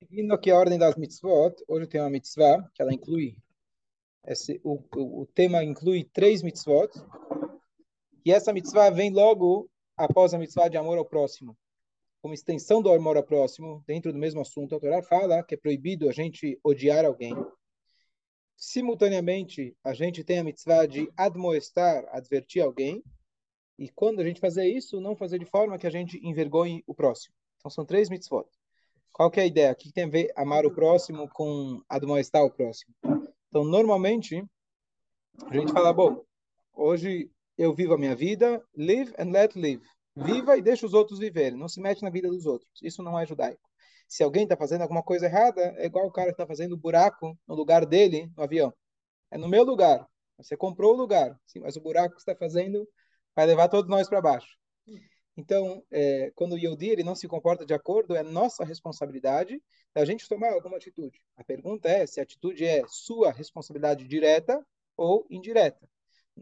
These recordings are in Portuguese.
Seguindo aqui a ordem das mitzvot, hoje tem uma mitzvah que ela inclui, esse, o, o, tema inclui três mitzvot, e essa mitzvah vem logo após a mitzvah de amor ao próximo. Como extensão do amor ao próximo, dentro do mesmo assunto, a Torá fala que é proibido a gente odiar alguém. Simultaneamente, a gente tem a mitzvah de admoestar, advertir alguém, e quando a gente fazer isso, não fazer de forma que a gente envergonhe o próximo. Então são três mitzvot. Qual que é a ideia? O que tem a ver amar o próximo com admoestar o próximo? Então, normalmente, a gente fala, bom, hoje eu vivo a minha vida, live and let live. Viva e deixa os outros viverem, não se mete na vida dos outros. Isso não é judaico. Se alguém está fazendo alguma coisa errada, é igual o cara que está fazendo buraco no lugar dele no avião. É no meu lugar. Você comprou o lugar, sim, mas o buraco que está fazendo vai levar todos nós para baixo. Então, é, quando o Yodi ele não se comporta de acordo, é nossa responsabilidade da gente tomar alguma atitude. A pergunta é se a atitude é sua responsabilidade direta ou indireta.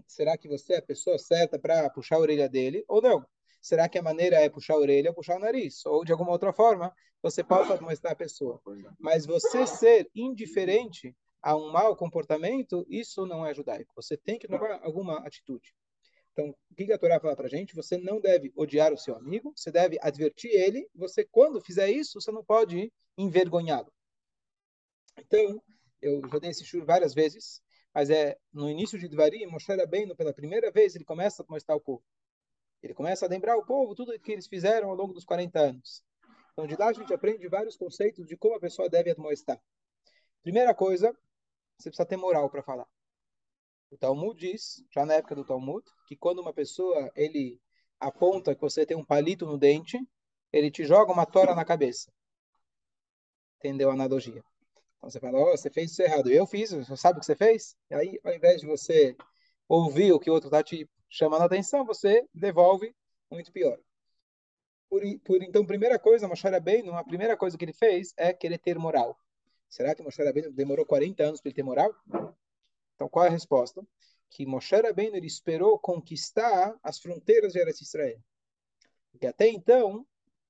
Será que você é a pessoa certa para puxar a orelha dele ou não? Será que a maneira é puxar a orelha ou puxar o nariz? Ou de alguma outra forma, você pode mostrar a pessoa. Mas você ser indiferente a um mau comportamento, isso não é judaico. Você tem que tomar alguma atitude. Então, o que a Torá fala para gente? Você não deve odiar o seu amigo, você deve advertir ele. Você, quando fizer isso, você não pode envergonhá-lo. Então, eu já dei esse churro várias vezes, mas é no início de Dvarim, Moshe bem pela primeira vez, ele começa a mostrar o povo. Ele começa a lembrar o povo tudo que eles fizeram ao longo dos 40 anos. Então, de lá a gente aprende vários conceitos de como a pessoa deve admoestar. Primeira coisa, você precisa ter moral para falar. O Talmud diz, já na época do Talmud, que quando uma pessoa ele aponta que você tem um palito no dente, ele te joga uma tora na cabeça. Entendeu a analogia? Então você fala, oh, você fez isso errado. Eu fiz, você sabe o que você fez? E aí, ao invés de você ouvir o que o outro está te chamando a atenção, você devolve muito pior. Por, por então, primeira coisa, Moshe Rabbeinu, a primeira coisa que ele fez é querer ter moral. Será que Moshe Rabbeinu demorou 40 anos para ele ter moral? Então, qual é a resposta? Que Moshe Rabbeinu ele esperou conquistar as fronteiras de Eretz Israel. Porque até então,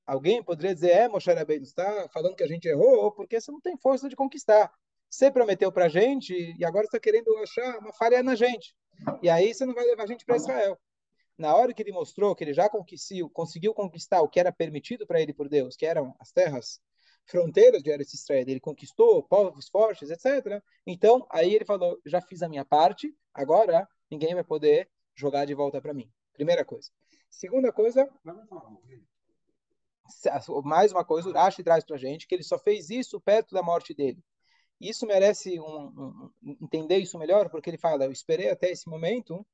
alguém poderia dizer, é, Moshe Rabbeinu, está falando que a gente errou, porque você não tem força de conquistar. Você prometeu para a gente e agora está querendo achar uma falha na gente. E aí você não vai levar a gente para Israel. Na hora que ele mostrou que ele já conseguiu, conseguiu conquistar o que era permitido para ele por Deus, que eram as terras fronteiras de Eretz Israel, ele conquistou povos fortes, etc. Então, aí ele falou, já fiz a minha parte, agora ninguém vai poder jogar de volta para mim. Primeira coisa. Segunda coisa, mais uma coisa, o Rashi traz para gente que ele só fez isso perto da morte dele. Isso merece um, um, entender isso melhor, porque ele fala, eu esperei até esse momento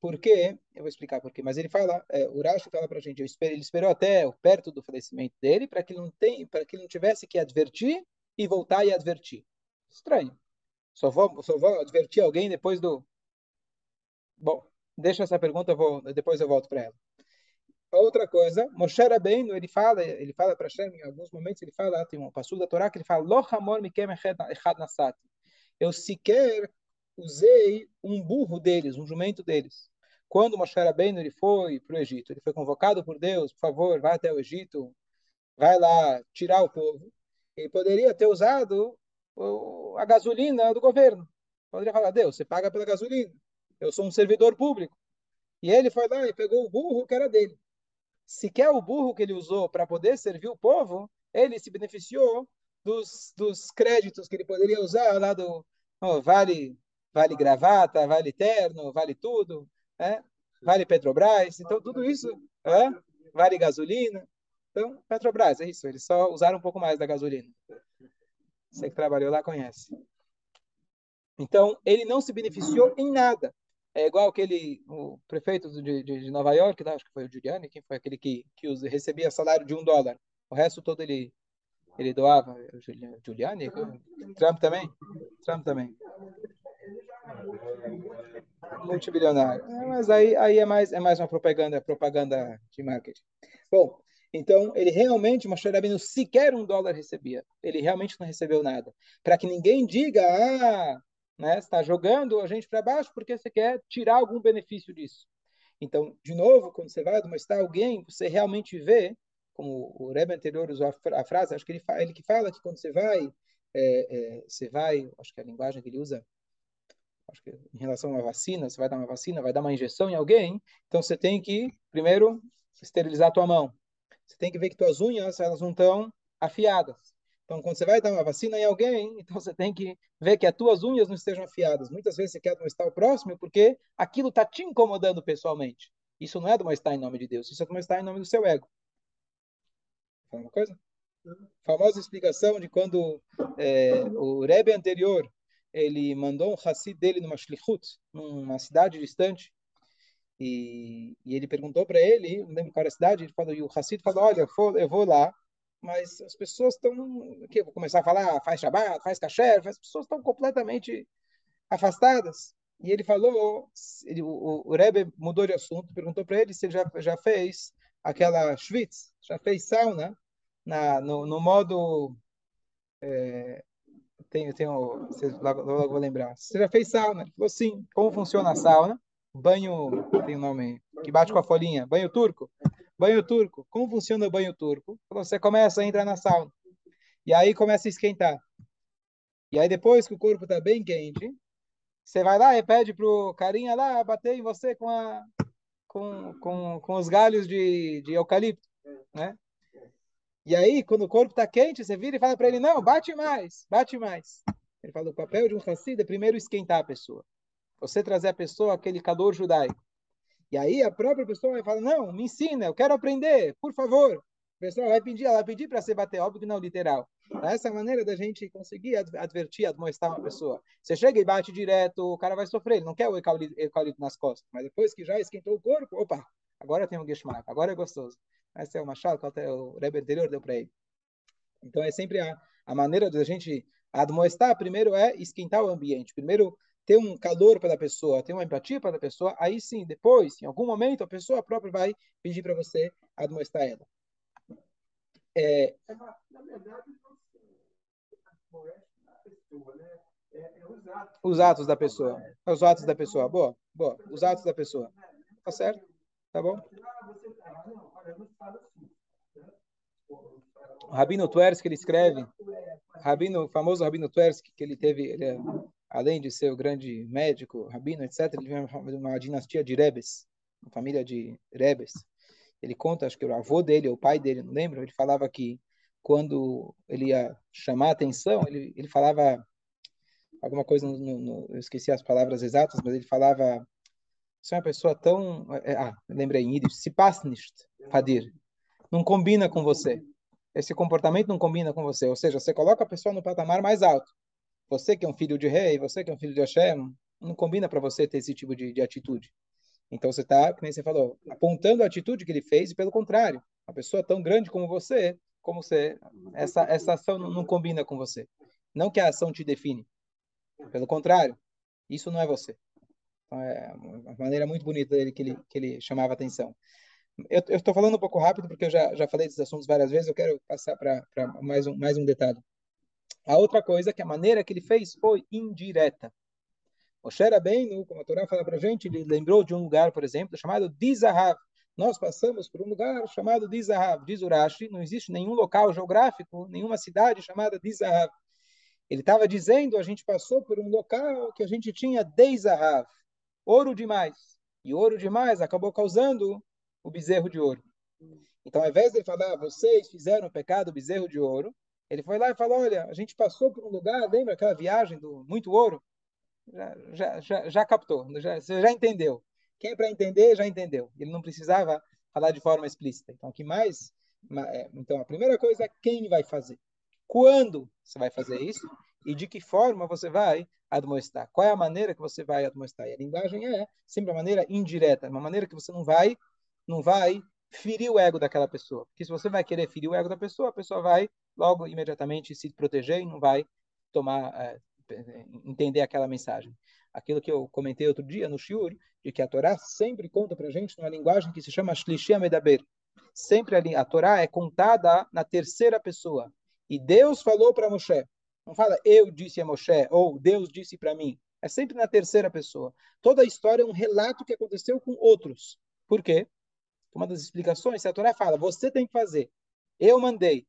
porque, eu vou explicar por quê, mas ele fala, é, fala para a gente, espero, ele esperou até perto do falecimento dele para que não tem, para que não tivesse que advertir e voltar e advertir. Estranho. Só vou, só vou advertir alguém depois do. Bom, deixa essa pergunta, eu vou, depois eu volto para ela. Outra coisa, Moshe Rabbeinu, ele fala, ele fala para Hashem, em alguns momentos ele fala, tem um passo da Torá que ele fala, hamor echad nasati. Eu sequer usei um burro deles, um jumento deles. Quando Moshe Rabbeinu ele foi para o Egito, ele foi convocado por Deus, por favor, vai até o Egito, vai lá tirar o povo. Ele poderia ter usado a gasolina do governo. Poderia falar, Deus, você paga pela gasolina. Eu sou um servidor público. E ele foi lá e pegou o burro que era dele. Se quer o burro que ele usou para poder servir o povo, ele se beneficiou dos, dos créditos que ele poderia usar lá do oh, vale, vale gravata, vale terno, vale tudo é? vale Petrobras, então tudo isso é? vale gasolina. Então, Petrobras, é isso, eles só usaram um pouco mais da gasolina. Você que trabalhou lá conhece. Então, ele não se beneficiou em nada. É igual aquele o prefeito de, de, de Nova York, acho que foi o Giuliani, quem foi aquele que, que recebia salário de um dólar. O resto todo ele, ele doava. Giuliani? Trump também? Trump também multibilionário. É, mas aí, aí é, mais, é mais uma propaganda, propaganda de marketing. Bom, então ele realmente, Moshe Rabbeinu, sequer um dólar recebia. Ele realmente não recebeu nada. Para que ninguém diga, ah, né, está jogando a gente para baixo porque você quer tirar algum benefício disso. Então, de novo, quando você vai admoestar alguém, você realmente vê, como o Rebbe anterior usou a frase, acho que ele, ele que fala que quando você vai, é, é, você vai, acho que a linguagem que ele usa, acho que em relação a uma vacina, você vai dar uma vacina, vai dar uma injeção em alguém, então você tem que, primeiro, esterilizar a tua mão. Você tem que ver que tuas unhas, elas não estão afiadas. Então, quando você vai dar uma vacina em alguém, então você tem que ver que as tuas unhas não estejam afiadas. Muitas vezes você quer admoestar o próximo porque aquilo está te incomodando pessoalmente. Isso não é admoestar em nome de Deus, isso é admoestar em nome do seu ego. Fala uma coisa? Famosa explicação de quando é, o Rebbe anterior ele mandou um Hassid dele numa shlichut, numa cidade distante, e, e ele perguntou para ele, não lembro qual era a cidade, ele falou, e o Hassid falou, olha, eu vou, eu vou lá, mas as pessoas estão, que vou começar a falar, faz Shabbat, faz kasher, as pessoas estão completamente afastadas. E ele falou, ele, o, o Rebbe mudou de assunto, perguntou para ele se ele já, já fez aquela schwitz, já fez sauna na, no, no modo é, tem, tem o, vocês logo, logo vou lembrar. Você já fez sauna? Ele falou sim. Como funciona a sauna? Banho, tem um nome que bate com a folhinha. Banho turco? Banho turco. Como funciona o banho turco? Você começa a entrar na sauna. E aí começa a esquentar. E aí depois que o corpo está bem quente, você vai lá e pede pro carinha lá bater em você com a com, com, com os galhos de, de eucalipto, né? E aí, quando o corpo está quente, você vira e fala para ele, não, bate mais, bate mais. Ele fala, o papel de um Hassid é primeiro esquentar a pessoa. Você trazer a pessoa aquele calor judaico. E aí a própria pessoa vai falar, não, me ensina, eu quero aprender, por favor. A pessoa vai pedir, ela vai pedir para você bater, óbvio que não literal. Essa é maneira da gente conseguir advertir, admoestar uma pessoa. Você chega e bate direto, o cara vai sofrer, ele não quer o eucalipto nas costas. Mas depois que já esquentou o corpo, opa, agora tem um geschmack, agora é gostoso. Essa é uma chave que o Rebbe anterior deu para ele. Então é sempre a, a maneira de a gente admoestar, primeiro é esquentar o ambiente. Primeiro ter um calor pela pessoa, ter uma empatia pela pessoa, aí sim, depois, em algum momento, a pessoa própria vai pedir para você admoestar ela. É, na verdade, os atos da pessoa. Os atos da pessoa. Boa, boa. Os atos da pessoa. Tá certo? Tá bom? O Rabino Tversky, ele escreve, Rabino, o famoso Rabino Tversky, que ele teve, ele é, além de ser o grande médico, Rabino, etc., ele vem de uma dinastia de Rebes, uma família de Rebes. Ele conta, acho que o avô dele, ou o pai dele, não lembro, ele falava que quando ele ia chamar atenção, ele, ele falava alguma coisa, no, no, eu esqueci as palavras exatas, mas ele falava você é uma pessoa tão. É, ah, lembrei em Yiddish. Se pass nicht, Fadir. Não combina com você. Esse comportamento não combina com você. Ou seja, você coloca a pessoa no patamar mais alto. Você que é um filho de rei, você que é um filho de Hashem, não combina para você ter esse tipo de, de atitude. Então você está, como você falou, apontando a atitude que ele fez, e pelo contrário, uma pessoa tão grande como você, como você, essa, essa ação não, não combina com você. Não que a ação te define. Pelo contrário, isso não é você. Então, é uma maneira muito bonita dele que ele, que ele chamava atenção. Eu estou falando um pouco rápido porque eu já, já falei desses assuntos várias vezes, eu quero passar para mais um, mais um detalhe. A outra coisa que a maneira que ele fez foi indireta. Moshe Rabbeinu, como a Torá fala para a gente, ele lembrou de um lugar, por exemplo, chamado Dizahav. Nós passamos por um lugar chamado Dizahav. Diz Urashi, não existe nenhum local geográfico, nenhuma cidade chamada Dizahav. Ele estava dizendo, a gente passou por um local que a gente tinha Deizahav ouro demais. E ouro demais acabou causando o bezerro de ouro. Então, ao invés de ele falar, vocês fizeram o pecado bezerro de ouro, ele foi lá e falou, olha, a gente passou por um lugar, lembra aquela viagem do muito ouro? Já, já, já, já captou, já, você já entendeu. Quem é para entender, já entendeu. Ele não precisava falar de forma explícita. Então, que mais... É, então, a primeira coisa é quem vai fazer. Quando você vai fazer isso e de que forma você vai admoestar. Qual é a maneira que você vai admoestar? E a linguagem é sempre uma maneira indireta, uma maneira que você não vai, não vai ferir o ego daquela pessoa. Porque se você vai querer ferir o ego da pessoa, a pessoa vai logo imediatamente se proteger e não vai tomar é, entender aquela mensagem. Aquilo que eu comentei outro dia no Shiur, de que a Torá sempre conta para gente numa linguagem que se chama Shlishia Medaber. Sempre a, a Torá é contada na terceira pessoa. E Deus falou para Moshe, não fala eu disse a Moshe ou Deus disse para mim. É sempre na terceira pessoa. Toda a história é um relato que aconteceu com outros. Por quê? Uma das explicações, se a Torá fala, você tem que fazer, eu mandei,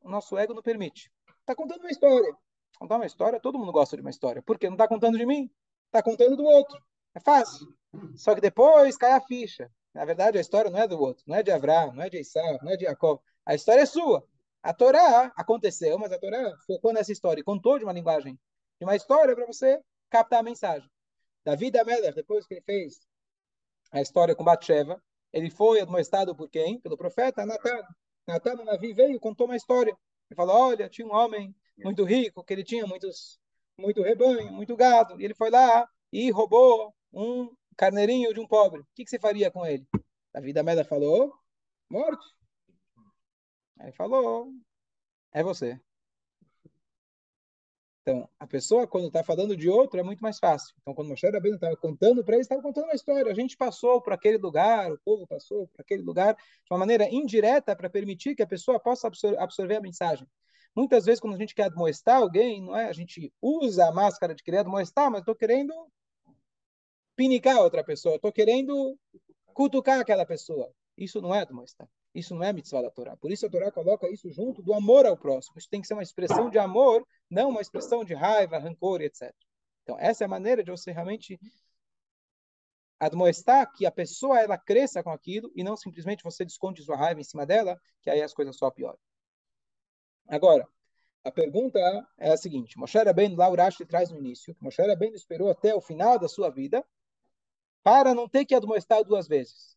o nosso ego não permite. Está contando uma história. Contar uma história, todo mundo gosta de uma história. Por quê? Não está contando de mim, está contando do outro. É fácil. Só que depois cai a ficha. Na verdade, a história não é do outro, não é de Abraão, não é de Isaac, não é de Jacob. A história é sua. A Torá aconteceu, mas a Torá focou nessa história e contou de uma linguagem, de uma história para você captar a mensagem. Davi da Melech, depois que ele fez a história com Batsheva, ele foi admoestado por quem? Pelo profeta Natan. Natan, Navi veio e contou uma história. Ele falou, olha, tinha um homem muito rico, que ele tinha muitos, muito rebanho, muito gado, e ele foi lá e roubou um carneirinho de um pobre. O que, que você faria com ele? Davi da Melech falou, morte. Aí falou, é você. Então, a pessoa, quando está falando de outro, é muito mais fácil. Então, quando Moshe Rabbeinu estava contando para eles, estava contando uma história. A gente passou por aquele lugar, o povo passou por aquele lugar, de uma maneira indireta, para permitir que a pessoa possa absor absorver a mensagem. Muitas vezes, quando a gente quer admoestar alguém, não é? a gente usa a máscara de querer admoestar, mas estou querendo pinicar outra pessoa, estou querendo cutucar aquela pessoa. Isso não é admoestar. Isso não é mitzvah da Torá. Por isso a Torá coloca isso junto do amor ao próximo. Isso tem que ser uma expressão de amor, não uma expressão de raiva, rancor, etc. Então, essa é a maneira de você realmente admoestar que a pessoa ela cresça com aquilo e não simplesmente você desconte sua raiva em cima dela, que aí as coisas só pioram. Agora, a pergunta é a seguinte: Moshe Rabbeinu, lá Urashi traz no início, Moshe Rabbeinu esperou até o final da sua vida para não ter que admoestar duas vezes.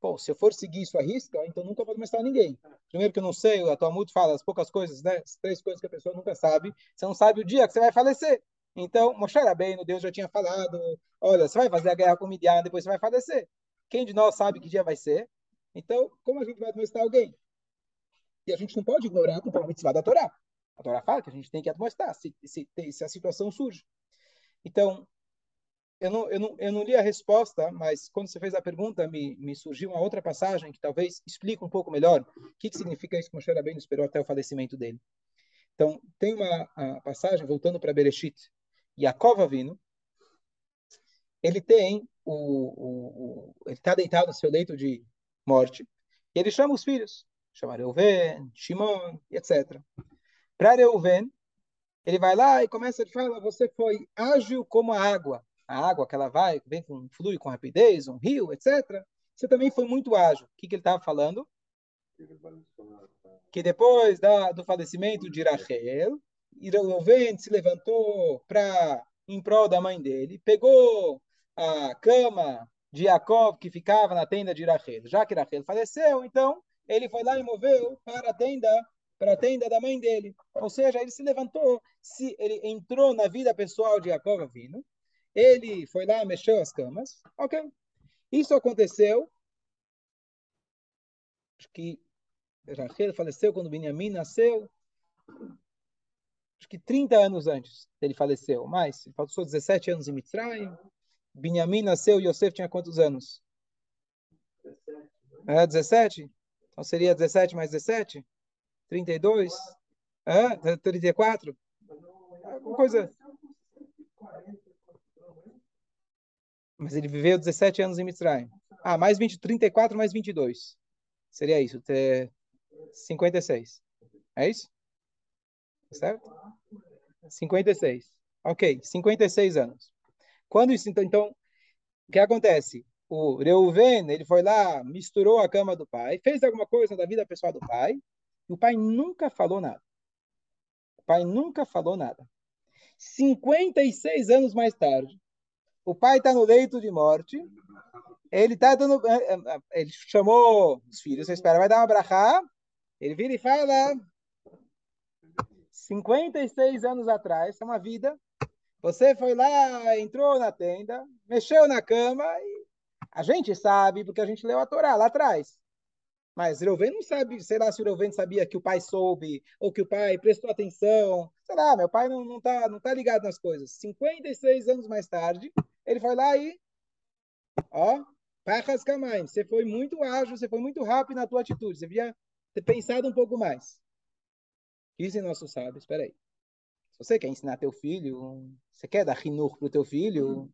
Pô, se eu for seguir isso à risca, então nunca vou começar ninguém. Primeiro que eu não sei, a Talmud fala as poucas coisas, né? As três coisas que a pessoa nunca sabe. Você não sabe o dia que você vai falecer. Então, Moshe Rabbeinu, Deus já tinha falado, olha, você vai fazer a guerra com Midian, depois você vai falecer. Quem de nós sabe que dia vai ser? Então, como a gente vai admoestar alguém? E a gente não pode ignorar o mitzvah da Torá. A Torá fala que a gente tem que admoestar se, se, se a situação surge. Então, eu não, eu, não, eu não li a resposta, mas quando você fez a pergunta, me, me surgiu uma outra passagem que talvez explique um pouco melhor o que, que significa isso que Moshe Rabbeinu esperou até o falecimento dele. Então, tem uma passagem, voltando para Bereshit, Yaakov Avinu, ele tem o, o, o ele está deitado no seu leito de morte, e ele chama os filhos, chama Reuven, Shimon, etc. Para Reuven, ele vai lá e começa a falar, você foi ágil como a água, a água que ela vai, vem com, flui com rapidez, um rio, etc. Você também foi muito ágil. O que, que ele estava falando? Que depois da, do falecimento de Rachel, Reuven se levantou para em prol da mãe dele, pegou a cama de Jacob que ficava na tenda de Rachel. Já que Rachel faleceu, então ele foi lá e moveu para a tenda para a tenda da mãe dele. Ou seja, ele se levantou, se ele entrou na vida pessoal de Jacob vindo, ele foi lá, mexeu as camas. Ok. Isso aconteceu. Acho que Rachel faleceu quando Benjamin nasceu. Acho que 30 anos antes ele faleceu. Mas ele passou 17 anos em Mitzrayim. Benjamin nasceu e Yosef tinha quantos anos? 17. É, 17? Então seria 17 mais 17? 32? É, 34? Alguma coisa. Mas ele viveu 17 anos em Mitzrayim. Ah, mais 20, 34 mais 22. Seria isso, ter 56. É isso? Certo? 56. Ok, 56 anos. Quando isso, então, então o que acontece? O Reuven, ele foi lá, misturou a cama do pai, fez alguma coisa da vida pessoal do pai, e o pai nunca falou nada. O pai nunca falou nada. 56 anos mais tarde, o pai está no leito de morte. Ele está dando. Eh, eh, eh, ele chamou os filhos, você espera, vai dar uma brachá. Ele vira e fala: 56 anos atrás, é uma vida. Você foi lá, entrou na tenda, mexeu na cama e a gente sabe, porque a gente leu a Torá lá atrás. Mas Reuven não sabe, sei lá se Reuven sabia que o pai soube, ou que o pai prestou atenção. Sei lá, meu pai não, não, tá, não tá ligado nas coisas. 56 anos mais tarde, ele foi lá e, ó, Pachas Kamaim, você foi muito ágil, você foi muito rápido na tua atitude, você devia ter pensado um pouco mais. Dizem nossos sábios, espera aí. Se você quer ensinar teu filho, você quer dar rinur pro teu filho,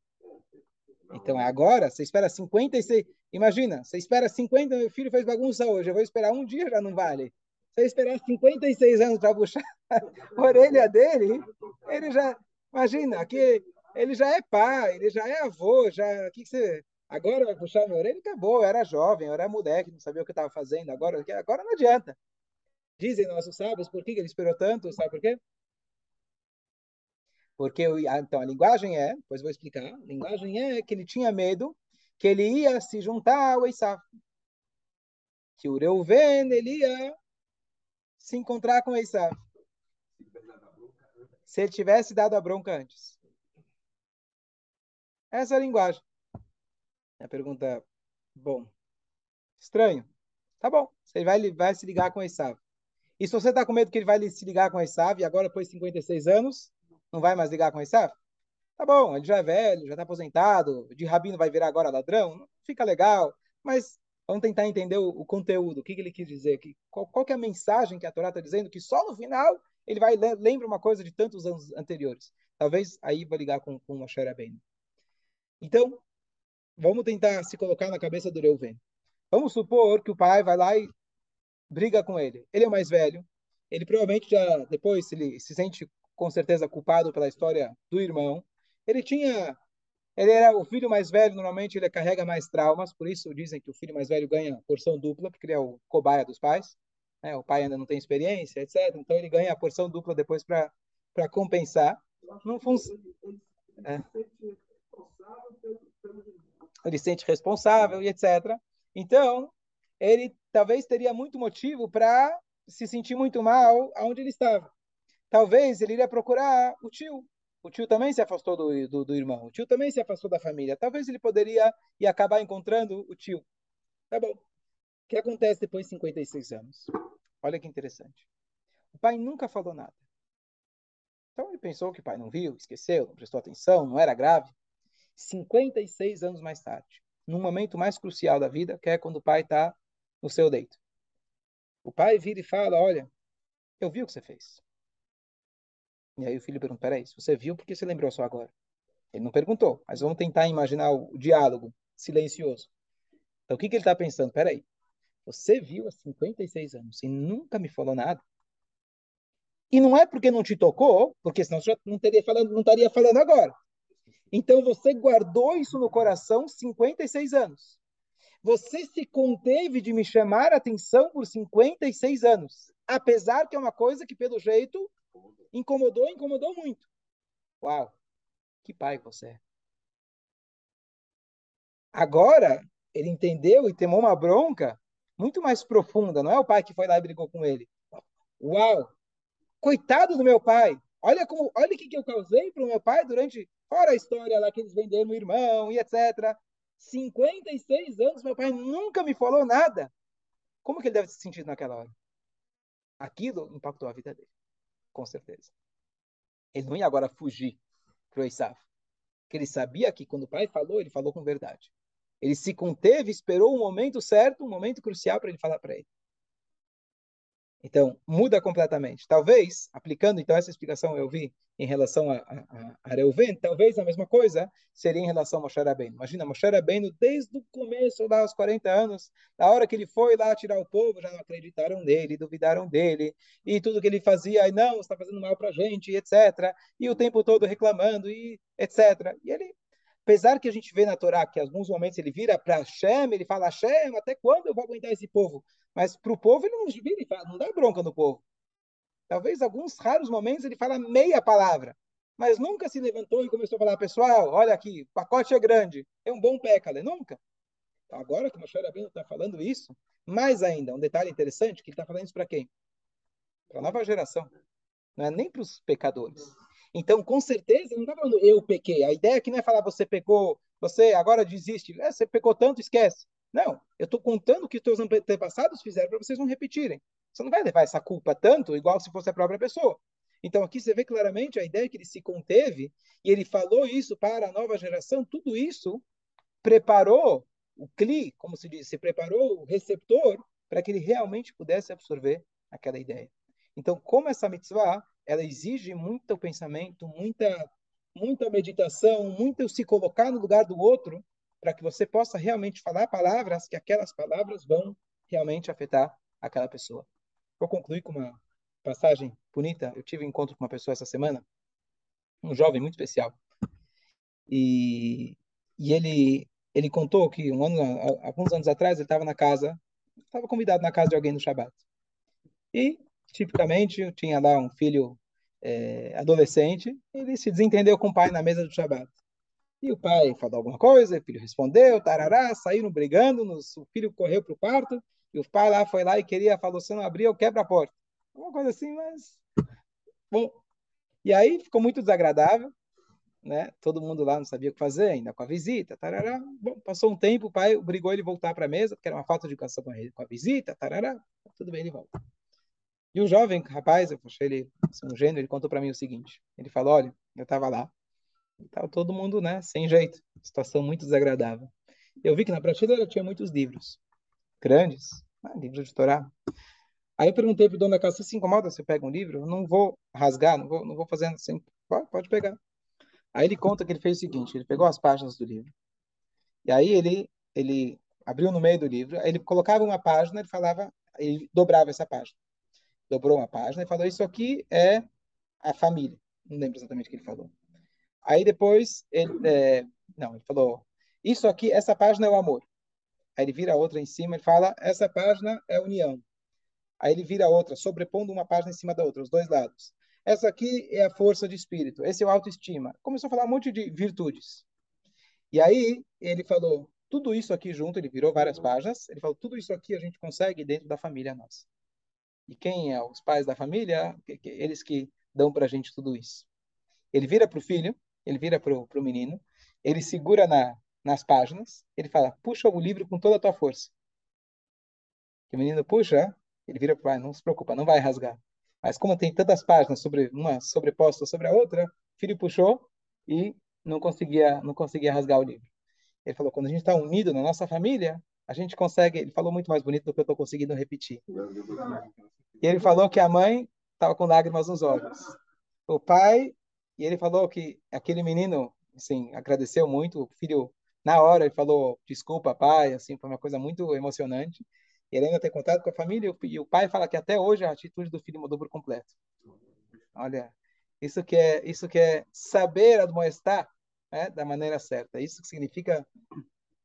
Então é agora, você espera 56. Imagina, você espera 50, meu filho fez bagunça hoje, eu vou esperar um dia, já não vale. Você esperar 56 anos para puxar a orelha dele, ele já. Imagina, aqui ele já é pai, ele já é avô, já. que, que você. Agora vai puxar minha orelha? Acabou, eu era jovem, eu era moleque, não sabia o que estava fazendo. Agora, agora não adianta. Dizem nossos sábios por que ele esperou tanto, sabe por quê? Porque então a linguagem é, depois vou explicar, a linguagem é que ele tinha medo que ele ia se juntar ao Esav. Que o Reuven, ele ia se encontrar com Esav. Se ele tivesse dado a bronca antes. Essa é a linguagem. A pergunta, bom, estranho. Tá bom, você vai, vai se ligar com Esav. E se você está com medo que ele vai se ligar com Esav, e agora depois de 56 anos, não vai mais ligar com Esav? Tá bom, ele já é velho, já está aposentado, de rabino vai virar agora ladrão, fica legal, mas vamos tentar entender o, o conteúdo, o que, que, ele quis dizer, que, qual, qual que é a mensagem que a Torá está dizendo, que só no final ele vai lembra uma coisa de tantos anos anteriores. Talvez aí vai ligar com, com Moshe Rabbeinu. Então, vamos tentar se colocar na cabeça do Reuven. Vamos supor que o pai vai lá e briga com ele. Ele é o mais velho. Ele provavelmente já, depois, ele se sente com certeza culpado pela história do irmão. Ele tinha, ele era o filho mais velho, normalmente ele carrega mais traumas, por isso dizem que o filho mais velho ganha porção dupla, porque ele é o cobaia dos pais. Né? O pai ainda não tem experiência, etc. Então ele ganha a porção dupla depois para compensar. Não funciona. É. Ele se sente responsável e etc. Então, ele talvez teria muito motivo para se sentir muito mal aonde ele estava. Talvez ele iria procurar o tio. O tio também se afastou do, do, do irmão. O tio também se afastou da família. Talvez ele poderia e acabar encontrando o tio. Tá bom. O que acontece depois de 56 anos? Olha que interessante. O pai nunca falou nada. Então ele pensou que o pai não viu, esqueceu, não prestou atenção, não era grave. 56 anos mais tarde, num momento mais crucial da vida, que é quando o pai está no seu leito. O pai vira e fala: Olha, eu vi o que você fez. E aí o filho pergunta: Peraí, você viu, por que você lembrou só agora? Ele não perguntou, mas vamos tentar imaginar o, diálogo silencioso. Então o que, que ele está pensando? Peraí, você viu há 56 anos e nunca me falou nada? E não é porque não te tocou, porque senão você não, teria falando, não estaria falando agora. Então você guardou isso no coração 56 anos. Você se conteve de me chamar a atenção por 56 anos, apesar que é uma coisa que, pelo jeito, incomodou, incomodou muito. Uau, que pai você é. Agora, ele entendeu e temou uma bronca muito mais profunda. Não é o pai que foi lá e brigou com ele. Uau! Coitado do meu pai! Olha como, olha o que, que eu causei para o meu pai durante, fora a história lá que eles venderam o irmão e etc. 56 anos, meu pai nunca me falou nada. Como que ele deve se sentir naquela hora? Aquilo impactou a vida dele, com certeza. Ele não ia agora fugir para o Esav. Porque ele sabia que quando o pai falou, ele falou com verdade. Ele se conteve, esperou um momento certo, um momento crucial para ele falar para ele. Então, muda completamente. Talvez, aplicando então essa explicação eu vi em relação a, a, a talvez a mesma coisa seria em relação a Moshe Rabbeinu. Imagina, Moshe Rabbeinu, desde o começo, lá aos 40 anos, da hora que ele foi lá tirar o povo, já não acreditaram nele, duvidaram dele, e tudo que ele fazia, não, está fazendo mal para a gente, etc. E o tempo todo reclamando, e etc. E ele Apesar que a gente vê na Torá que em alguns momentos ele vira para Hashem, ele fala, Hashem, até quando eu vou aguentar esse povo? Mas para o povo ele não vira e fala, não dá bronca no povo. Talvez alguns raros momentos ele fala meia palavra, mas nunca se levantou e começou a falar, pessoal, olha aqui, o pacote é grande, é um bom pécale, nunca. Então, agora que o Moshe Rabbeinu está falando isso, mais ainda, um detalhe interessante, que ele está falando isso para quem? Para a nova geração, não é nem para os pecadores. Então, com certeza, não está falando eu pequei. A ideia aqui não é falar você pecou, você agora desiste. É, você pecou tanto, esquece. Não, eu estou contando o que os teus antepassados fizeram para vocês não repetirem. Você não vai levar essa culpa tanto, igual se fosse a própria pessoa. Então, aqui você vê claramente a ideia que ele se conteve e ele falou isso para a nova geração. Tudo isso preparou o CLI, como se diz, se preparou o receptor para que ele realmente pudesse absorver aquela ideia. Então, como essa mitzvah ela exige muito pensamento, muita muita meditação, muito se colocar no lugar do outro, para que você possa realmente falar palavras que aquelas palavras vão realmente afetar aquela pessoa. Vou concluir com uma passagem bonita. Eu tive um encontro com uma pessoa essa semana, um jovem muito especial. E, e ele ele contou que um ano, alguns anos atrás ele estava na casa, estava convidado na casa de alguém no Shabat. E tipicamente tinha lá um filho é, adolescente, ele se desentendeu com o pai na mesa do Shabat. E o pai falou alguma coisa, o filho respondeu, tarará, saíram brigando, nos, o filho correu para o quarto, e o pai lá foi lá e queria, falou, se não abrir, eu quebro a porta. Uma coisa assim, mas... Bom, e aí ficou muito desagradável, né? Todo mundo lá não sabia o que fazer, ainda com a visita, tarará. Bom, passou um tempo, o pai obrigou ele a voltar para a mesa, porque era uma falta de educação com a, com a visita, tarará. Tudo bem, ele volta. E o jovem rapaz, eu achei ele assim, um gênio, ele contou para mim o seguinte: ele falou, olha, eu estava lá, estava todo mundo, né, sem jeito, situação muito desagradável. Eu vi que na prateleira tinha muitos livros, grandes, né, livros de Torá. Aí eu perguntei para o dono da casa, você se incomoda se eu pego um livro? Eu não vou rasgar, não vou, não vou fazendo assim. Pode, pode pegar. Aí ele conta que ele fez o seguinte, ele pegou as páginas do livro, e aí ele, ele abriu no meio do livro, ele colocava uma página, ele falava, ele dobrava essa página dobrou uma página e falou: Isso aqui é a família. Não lembro exatamente o que ele falou. Aí depois, ele, é, não, ele falou: Isso aqui, essa página é o amor. Aí ele vira outra em cima e fala: Essa página é a união. Aí ele vira outra, sobrepondo uma página em cima da outra, os dois lados. Essa aqui é a força de espírito, esse é o autoestima. Começou a falar um monte de virtudes. E aí ele falou: tudo isso aqui junto, ele virou várias páginas, ele falou: tudo isso aqui a gente consegue dentro da família nossa. E quem é os pais da família? Eles que dão para a gente tudo isso. Ele vira para o filho, ele vira para o menino, ele segura na, nas páginas, ele fala, puxa o livro com toda a tua força. E o menino puxa, ele vira para o pai, não se preocupa, não vai rasgar. Mas como tem tantas páginas sobre uma sobreposta sobre a outra, o filho puxou e não conseguia, não conseguia rasgar o livro. Ele falou, quando a gente está unido na nossa família, a gente consegue. Ele falou muito mais bonito do que eu estou conseguindo repetir. E ele falou que a mãe estava com lágrimas nos olhos. O pai, e ele falou que aquele menino, assim, agradeceu muito. O filho, na hora, ele falou desculpa, pai, assim, foi uma coisa muito emocionante. Ele ainda tem contato com a família e o pai fala que até hoje a atitude do filho mudou por completo. Olha, isso que é, isso que é saber admoestar né, da maneira certa. Isso que significa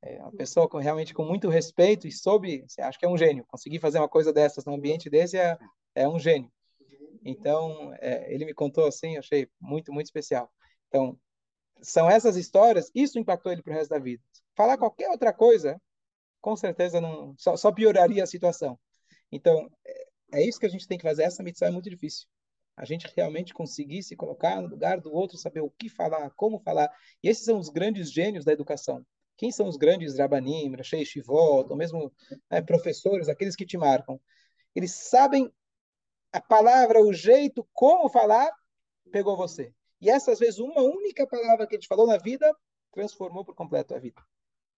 é uma pessoa com, realmente com muito respeito e soube, acha que é um gênio. Conseguir fazer uma coisa dessas num ambiente desse é, é um gênio. Então, é, ele me contou assim, achei muito, muito especial. Então, são essas histórias, isso impactou ele para o resto da vida. Falar qualquer outra coisa, com certeza não, só, só pioraria a situação. Então, é, é, isso que a gente tem que fazer. Essa missão é muito difícil. A gente realmente conseguir se colocar no lugar do outro, saber o que falar, como falar. E esses são os grandes gênios da educação. Quem são os grandes Rabanim, Rashei Shivot, ou mesmo né, professores, aqueles que te marcam? Eles sabem a palavra, o jeito, como falar, pegou você. E essa, às vezes, uma única palavra que ele falou na vida, transformou por completo a vida.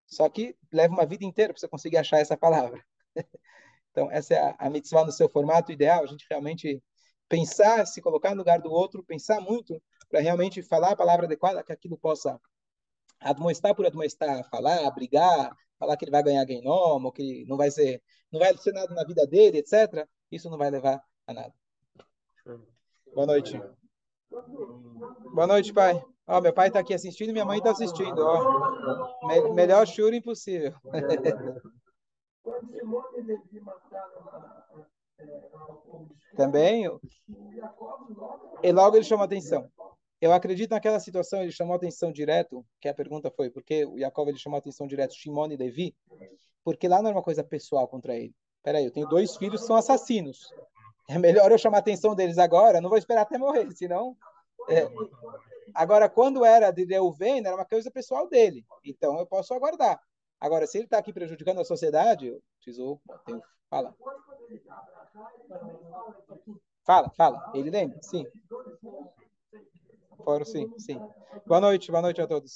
Só que leva uma vida inteira para você conseguir achar essa palavra. então, essa é a mitzvah no seu formato ideal, a gente realmente pensar, se colocar no lugar do outro, pensar muito para realmente falar a palavra adequada, que aquilo possa admoestar por admoestar, falar, brigar, falar que ele vai ganhar Gainom, ou que não vai ser, não vai ser nada na vida dele, etc. Isso não vai levar a nada. Boa noite. Boa noite, pai. Ó, meu pai está aqui assistindo minha mãe está assistindo. Ó. Me melhor choro impossível. Também. E logo ele chama atenção. Eu acredito naquela situação, ele chamou atenção direto, que a pergunta foi, por que o Jacob ele chamou atenção direto, Shimon e Levi? Porque lá não era uma coisa pessoal contra ele. Peraí, eu tenho dois filhos que são assassinos. É melhor eu chamar atenção deles agora, não vou esperar até morrer, senão... É... Agora, quando era de Reuven, era uma coisa pessoal dele. Então, eu posso aguardar. Agora, se ele está aqui prejudicando a sociedade, eu preciso... Tenho... Fala. Fala, fala. Ele lembra? Sim. Fórum, sim, sim. Boa noite, boa noite a todos.